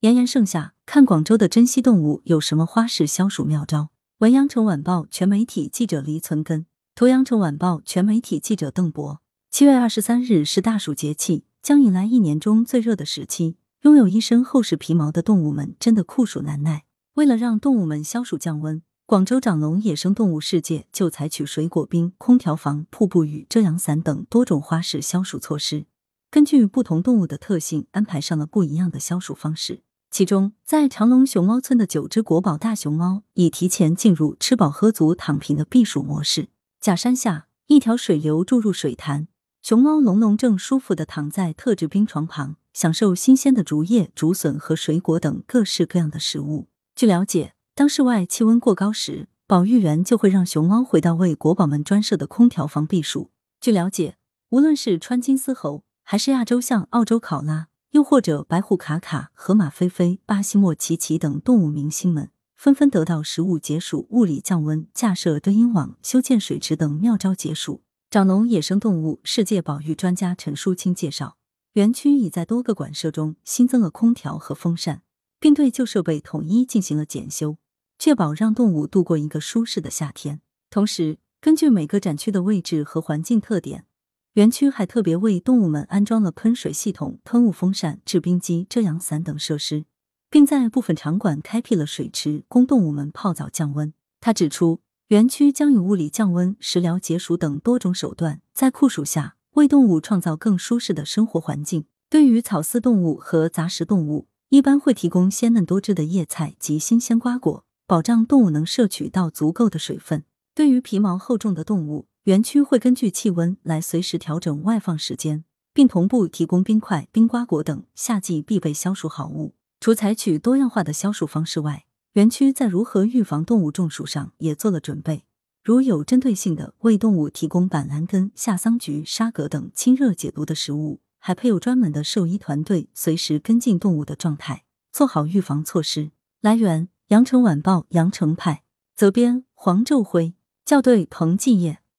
炎炎盛夏，看广州的珍稀动物有什么花式消暑妙招？文阳城晚报全媒体记者黎存根，图阳城晚报全媒体记者邓博。七月二十三日是大暑节气，将迎来一年中最热的时期。拥有一身厚实皮毛的动物们真的酷暑难耐。为了让动物们消暑降温，广州长隆野生动物世界就采取水果冰、空调房、瀑布雨、遮阳伞等多种花式消暑措施，根据不同动物的特性安排上了不一样的消暑方式。其中，在长隆熊猫村的九只国宝大熊猫已提前进入吃饱喝足躺平的避暑模式。假山下，一条水流注入水潭，熊猫龙龙正舒服的躺在特制冰床旁，享受新鲜的竹叶、竹笋和水果等各式各样的食物。据了解，当室外气温过高时，保育员就会让熊猫回到为国宝们专设的空调房避暑。据了解，无论是川金丝猴，还是亚洲象、澳洲考拉。又或者白虎卡卡、河马菲菲、巴西莫奇奇等动物明星们，纷纷得到食物解暑、物理降温、架设遮阴网、修建水池等妙招解暑。长隆野生动物世界保育专家陈淑清介绍，园区已在多个馆舍中新增了空调和风扇，并对旧设备统一进行了检修，确保让动物度过一个舒适的夏天。同时，根据每个展区的位置和环境特点。园区还特别为动物们安装了喷水系统、喷雾风扇、制冰机、遮阳伞等设施，并在部分场馆开辟了水池，供动物们泡澡降温。他指出，园区将以物理降温、食疗解暑等多种手段，在酷暑下为动物创造更舒适的生活环境。对于草饲动物和杂食动物，一般会提供鲜嫩多汁的叶菜及新鲜瓜果，保障动物能摄取到足够的水分。对于皮毛厚重的动物，园区会根据气温来随时调整外放时间，并同步提供冰块、冰瓜果等夏季必备消暑好物。除采取多样化的消暑方式外，园区在如何预防动物中暑上也做了准备，如有针对性的为动物提供板蓝根、夏桑菊、沙葛等清热解毒的食物，还配有专门的兽医团队，随时跟进动物的状态，做好预防措施。来源：羊城晚报羊城派，责编：黄昼辉，校对：彭继业。